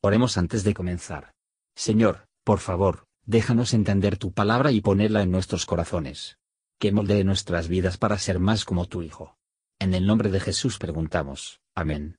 Oremos antes de comenzar. Señor, por favor, déjanos entender tu palabra y ponerla en nuestros corazones. Que moldee nuestras vidas para ser más como tu Hijo. En el nombre de Jesús preguntamos. Amén.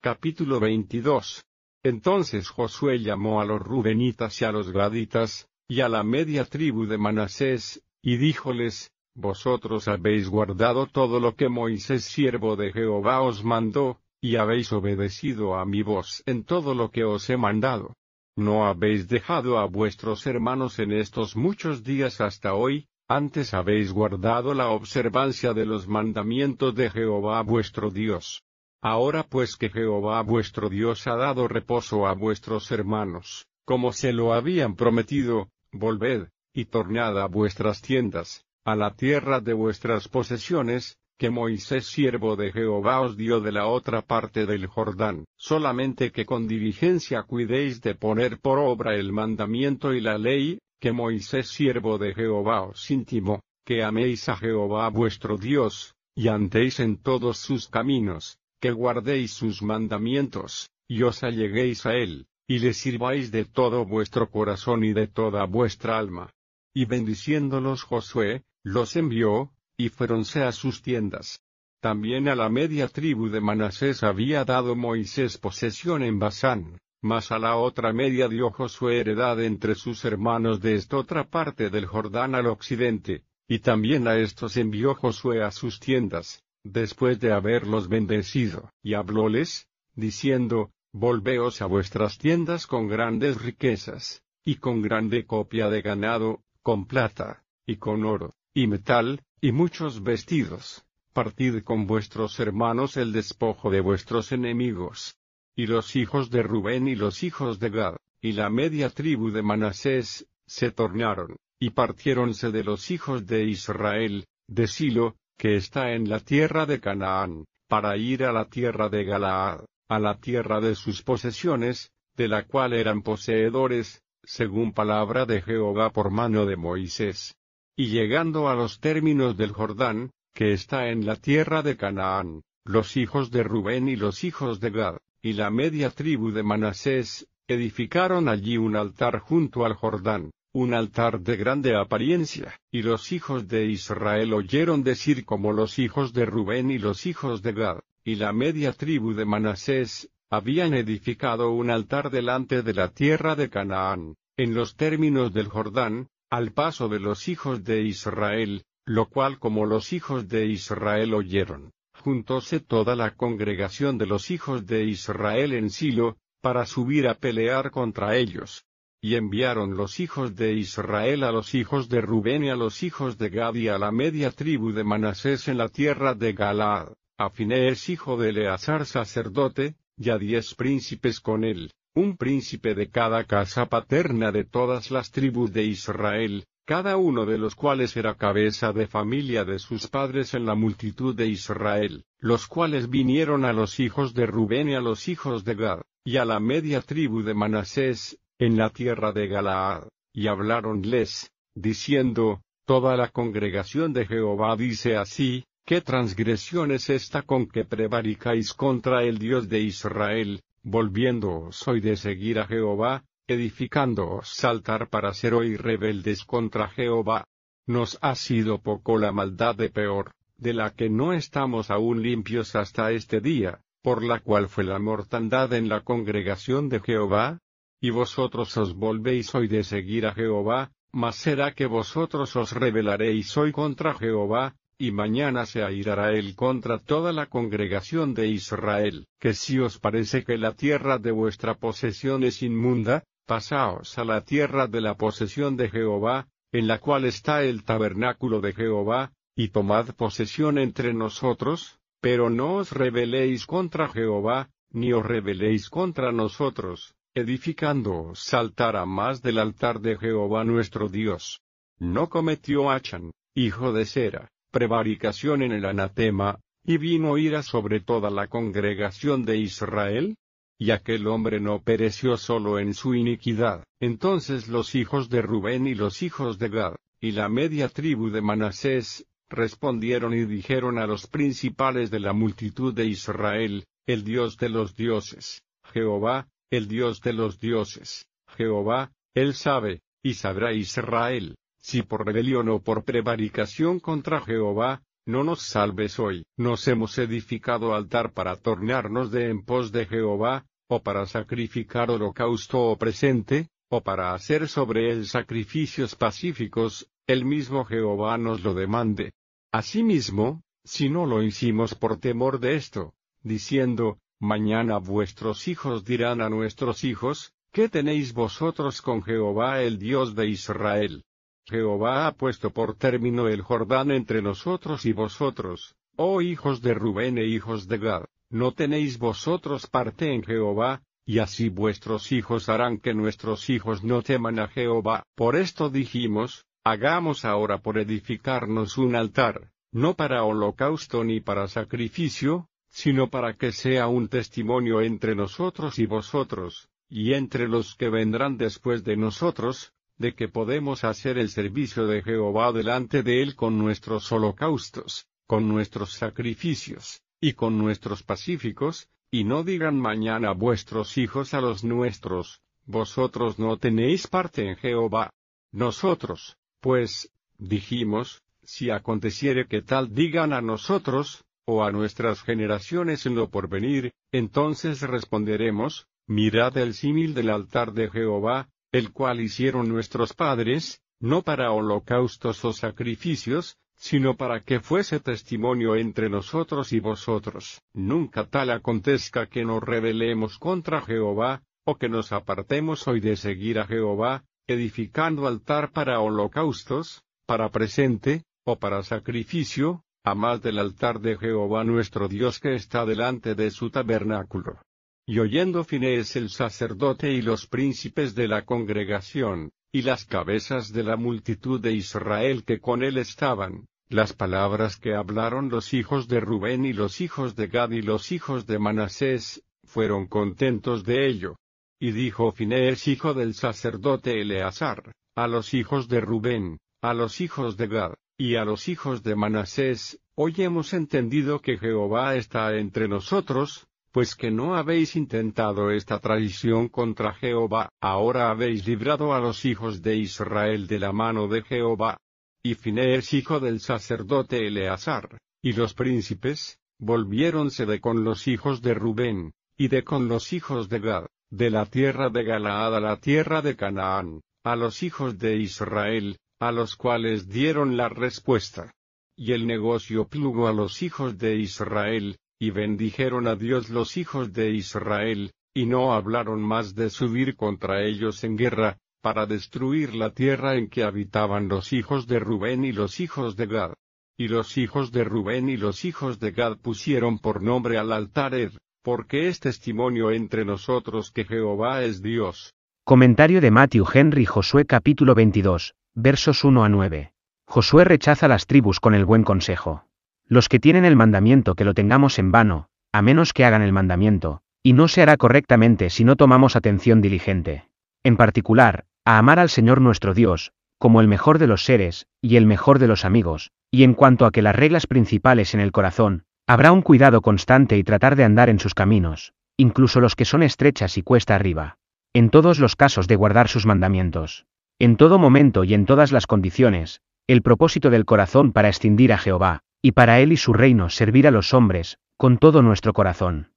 Capítulo 22 Entonces Josué llamó a los Rubenitas y a los Gaditas, y a la media tribu de Manasés, y díjoles, Vosotros habéis guardado todo lo que Moisés siervo de Jehová os mandó, y habéis obedecido a mi voz en todo lo que os he mandado. No habéis dejado a vuestros hermanos en estos muchos días hasta hoy, antes habéis guardado la observancia de los mandamientos de Jehová vuestro Dios. Ahora pues que Jehová vuestro Dios ha dado reposo a vuestros hermanos, como se lo habían prometido, volved, y tornad a vuestras tiendas, a la tierra de vuestras posesiones, que Moisés siervo de Jehová os dio de la otra parte del Jordán, solamente que con diligencia cuidéis de poner por obra el mandamiento y la ley, que Moisés siervo de Jehová os intimó, que améis a Jehová vuestro Dios, y andéis en todos sus caminos, que guardéis sus mandamientos, y os alleguéis a él, y le sirváis de todo vuestro corazón y de toda vuestra alma. Y bendiciéndolos Josué, los envió, y fuéronse a sus tiendas. También a la media tribu de Manasés había dado Moisés posesión en Basán, mas a la otra media dio Josué heredad entre sus hermanos de esta otra parte del Jordán al occidente, y también a estos envió Josué a sus tiendas, después de haberlos bendecido, y hablóles, diciendo, Volveos a vuestras tiendas con grandes riquezas, y con grande copia de ganado, con plata, y con oro, y metal, y muchos vestidos, partid con vuestros hermanos el despojo de vuestros enemigos. Y los hijos de Rubén y los hijos de Gad, y la media tribu de Manasés, se tornaron, y partiéronse de los hijos de Israel, de Silo, que está en la tierra de Canaán, para ir a la tierra de Galaad, a la tierra de sus posesiones, de la cual eran poseedores, según palabra de Jehová por mano de Moisés. Y llegando a los términos del Jordán, que está en la tierra de Canaán, los hijos de Rubén y los hijos de Gad, y la media tribu de Manasés, edificaron allí un altar junto al Jordán, un altar de grande apariencia, y los hijos de Israel oyeron decir como los hijos de Rubén y los hijos de Gad, y la media tribu de Manasés, habían edificado un altar delante de la tierra de Canaán, en los términos del Jordán, al paso de los hijos de Israel, lo cual como los hijos de Israel oyeron, juntóse toda la congregación de los hijos de Israel en Silo, para subir a pelear contra ellos. Y enviaron los hijos de Israel a los hijos de Rubén y a los hijos de Gad y a la media tribu de Manasés en la tierra de Galaad, a Finees hijo de Eleazar sacerdote, y a diez príncipes con él, un príncipe de cada casa paterna de todas las tribus de Israel, cada uno de los cuales era cabeza de familia de sus padres en la multitud de Israel, los cuales vinieron a los hijos de Rubén y a los hijos de Gad, y a la media tribu de Manasés, en la tierra de Galaad, y habláronles, diciendo, Toda la congregación de Jehová dice así, ¿qué transgresión es esta con que prevaricáis contra el Dios de Israel, volviéndoos hoy de seguir a Jehová, edificándoos saltar para ser hoy rebeldes contra Jehová. Nos ha sido poco la maldad de peor, de la que no estamos aún limpios hasta este día, por la cual fue la mortandad en la congregación de Jehová. Y vosotros os volvéis hoy de seguir a Jehová, mas será que vosotros os rebelaréis hoy contra Jehová, y mañana se airará él contra toda la congregación de Israel, que si os parece que la tierra de vuestra posesión es inmunda, pasaos a la tierra de la posesión de Jehová, en la cual está el tabernáculo de Jehová, y tomad posesión entre nosotros, pero no os rebeléis contra Jehová, ni os rebeléis contra nosotros, edificándoos saltar a más del altar de Jehová nuestro Dios. No cometió Achan, hijo de Sera, prevaricación en el anatema, y vino ira sobre toda la congregación de Israel? Y aquel hombre no pereció solo en su iniquidad. Entonces los hijos de Rubén y los hijos de Gad, y la media tribu de Manasés, respondieron y dijeron a los principales de la multitud de Israel, el Dios de los dioses, Jehová, el Dios de los dioses, Jehová, él sabe, y sabrá Israel, si por rebelión o por prevaricación contra Jehová, no nos salves hoy. Nos hemos edificado altar para tornarnos de en pos de Jehová, o para sacrificar holocausto o presente, o para hacer sobre él sacrificios pacíficos, el mismo Jehová nos lo demande. Asimismo, si no lo hicimos por temor de esto, diciendo, mañana vuestros hijos dirán a nuestros hijos, ¿qué tenéis vosotros con Jehová el Dios de Israel? Jehová ha puesto por término el Jordán entre nosotros y vosotros, oh hijos de Rubén e hijos de Gad, no tenéis vosotros parte en Jehová, y así vuestros hijos harán que nuestros hijos no teman a Jehová. Por esto dijimos, hagamos ahora por edificarnos un altar, no para holocausto ni para sacrificio, sino para que sea un testimonio entre nosotros y vosotros, y entre los que vendrán después de nosotros, de que podemos hacer el servicio de Jehová delante de él con nuestros holocaustos, con nuestros sacrificios, y con nuestros pacíficos, y no digan mañana vuestros hijos a los nuestros, vosotros no tenéis parte en Jehová. Nosotros, pues, dijimos, si aconteciere que tal digan a nosotros, o a nuestras generaciones en lo porvenir, entonces responderemos, mirad el símil del altar de Jehová, el cual hicieron nuestros padres, no para holocaustos o sacrificios, sino para que fuese testimonio entre nosotros y vosotros. Nunca tal acontezca que nos rebelemos contra Jehová, o que nos apartemos hoy de seguir a Jehová, edificando altar para holocaustos, para presente, o para sacrificio, a más del altar de Jehová nuestro Dios que está delante de su tabernáculo. Y oyendo Finés el sacerdote y los príncipes de la congregación, y las cabezas de la multitud de Israel que con él estaban, las palabras que hablaron los hijos de Rubén y los hijos de Gad y los hijos de Manasés, fueron contentos de ello. Y dijo Finés hijo del sacerdote Eleazar, a los hijos de Rubén, a los hijos de Gad, y a los hijos de Manasés, hoy hemos entendido que Jehová está entre nosotros, pues que no habéis intentado esta traición contra Jehová, ahora habéis librado a los hijos de Israel de la mano de Jehová. Y Finés hijo del sacerdote Eleazar, y los príncipes, volviéronse de con los hijos de Rubén, y de con los hijos de Gad, de la tierra de Galaad a la tierra de Canaán, a los hijos de Israel, a los cuales dieron la respuesta. Y el negocio plugo a los hijos de Israel, y bendijeron a Dios los hijos de Israel, y no hablaron más de subir contra ellos en guerra, para destruir la tierra en que habitaban los hijos de Rubén y los hijos de Gad. Y los hijos de Rubén y los hijos de Gad pusieron por nombre al altar Ed, porque es testimonio entre nosotros que Jehová es Dios. Comentario de Matthew Henry Josué capítulo 22, versos 1 a 9. Josué rechaza las tribus con el buen consejo. Los que tienen el mandamiento que lo tengamos en vano, a menos que hagan el mandamiento, y no se hará correctamente si no tomamos atención diligente. En particular, a amar al Señor nuestro Dios, como el mejor de los seres, y el mejor de los amigos, y en cuanto a que las reglas principales en el corazón, habrá un cuidado constante y tratar de andar en sus caminos, incluso los que son estrechas y cuesta arriba. En todos los casos de guardar sus mandamientos. En todo momento y en todas las condiciones, el propósito del corazón para extindir a Jehová, y para él y su reino servir a los hombres, con todo nuestro corazón.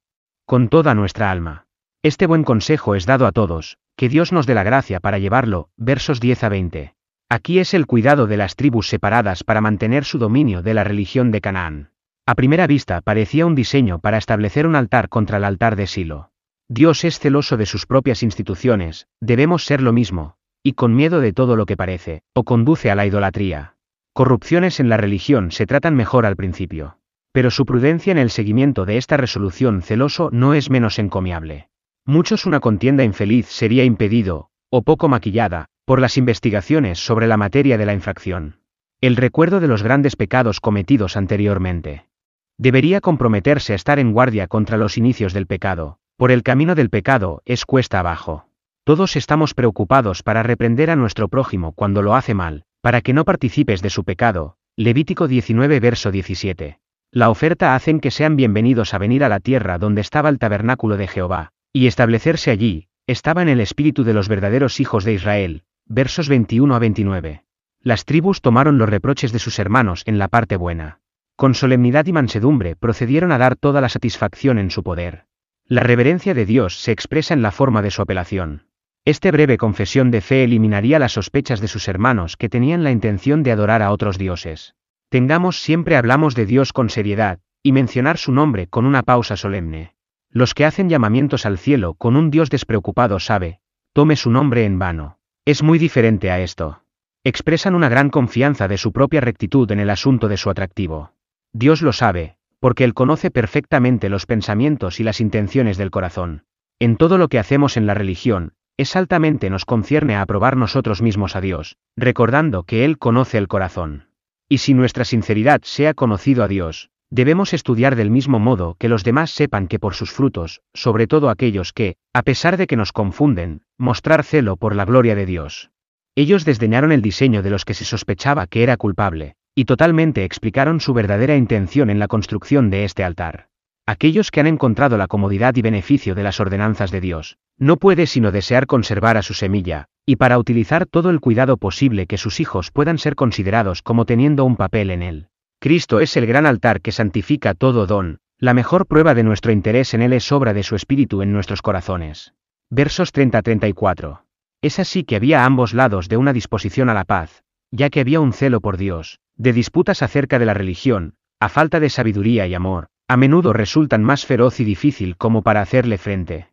Con toda nuestra alma. Este buen consejo es dado a todos, que Dios nos dé la gracia para llevarlo, versos 10 a 20. Aquí es el cuidado de las tribus separadas para mantener su dominio de la religión de Canaán. A primera vista parecía un diseño para establecer un altar contra el altar de Silo. Dios es celoso de sus propias instituciones, debemos ser lo mismo, y con miedo de todo lo que parece, o conduce a la idolatría. Corrupciones en la religión se tratan mejor al principio. Pero su prudencia en el seguimiento de esta resolución celoso no es menos encomiable. Muchos una contienda infeliz sería impedido, o poco maquillada, por las investigaciones sobre la materia de la infracción. El recuerdo de los grandes pecados cometidos anteriormente. Debería comprometerse a estar en guardia contra los inicios del pecado, por el camino del pecado es cuesta abajo. Todos estamos preocupados para reprender a nuestro prójimo cuando lo hace mal, para que no participes de su pecado. Levítico 19 verso 17. La oferta hacen que sean bienvenidos a venir a la tierra donde estaba el tabernáculo de Jehová, y establecerse allí, estaba en el espíritu de los verdaderos hijos de Israel. Versos 21 a 29. Las tribus tomaron los reproches de sus hermanos en la parte buena. Con solemnidad y mansedumbre procedieron a dar toda la satisfacción en su poder. La reverencia de Dios se expresa en la forma de su apelación. Este breve confesión de fe eliminaría las sospechas de sus hermanos que tenían la intención de adorar a otros dioses. Tengamos siempre hablamos de Dios con seriedad, y mencionar su nombre con una pausa solemne. Los que hacen llamamientos al cielo con un Dios despreocupado sabe, tome su nombre en vano. Es muy diferente a esto. Expresan una gran confianza de su propia rectitud en el asunto de su atractivo. Dios lo sabe, porque Él conoce perfectamente los pensamientos y las intenciones del corazón. En todo lo que hacemos en la religión, es altamente nos concierne a aprobar nosotros mismos a Dios, recordando que Él conoce el corazón. Y si nuestra sinceridad sea conocido a Dios, debemos estudiar del mismo modo que los demás sepan que por sus frutos, sobre todo aquellos que, a pesar de que nos confunden, mostrar celo por la gloria de Dios. Ellos desdeñaron el diseño de los que se sospechaba que era culpable, y totalmente explicaron su verdadera intención en la construcción de este altar. Aquellos que han encontrado la comodidad y beneficio de las ordenanzas de Dios, no puede sino desear conservar a su semilla, y para utilizar todo el cuidado posible que sus hijos puedan ser considerados como teniendo un papel en él. Cristo es el gran altar que santifica todo don, la mejor prueba de nuestro interés en él es obra de su Espíritu en nuestros corazones. Versos 30-34. Es así que había a ambos lados de una disposición a la paz, ya que había un celo por Dios, de disputas acerca de la religión, a falta de sabiduría y amor, a menudo resultan más feroz y difícil como para hacerle frente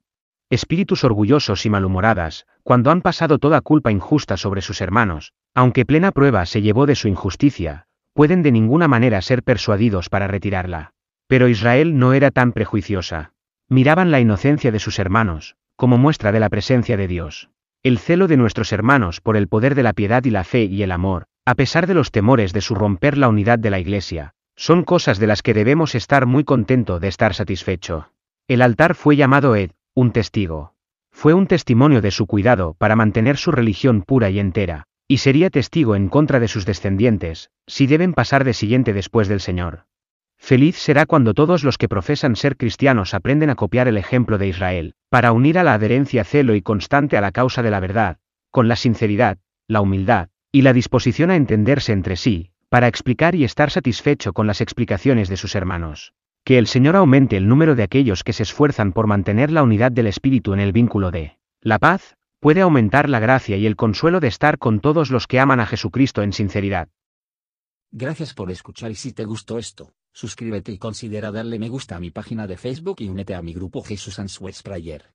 espíritus orgullosos y malhumoradas, cuando han pasado toda culpa injusta sobre sus hermanos, aunque plena prueba se llevó de su injusticia, pueden de ninguna manera ser persuadidos para retirarla. Pero Israel no era tan prejuiciosa. Miraban la inocencia de sus hermanos, como muestra de la presencia de Dios. El celo de nuestros hermanos por el poder de la piedad y la fe y el amor, a pesar de los temores de su romper la unidad de la Iglesia, son cosas de las que debemos estar muy contento de estar satisfecho. El altar fue llamado Ed, un testigo. Fue un testimonio de su cuidado para mantener su religión pura y entera, y sería testigo en contra de sus descendientes, si deben pasar de siguiente después del Señor. Feliz será cuando todos los que profesan ser cristianos aprenden a copiar el ejemplo de Israel, para unir a la adherencia celo y constante a la causa de la verdad, con la sinceridad, la humildad, y la disposición a entenderse entre sí, para explicar y estar satisfecho con las explicaciones de sus hermanos. Que el Señor aumente el número de aquellos que se esfuerzan por mantener la unidad del Espíritu en el vínculo de la paz, puede aumentar la gracia y el consuelo de estar con todos los que aman a Jesucristo en sinceridad. Gracias por escuchar y si te gustó esto, suscríbete y considera darle me gusta a mi página de Facebook y únete a mi grupo Jesús Answers Prayer.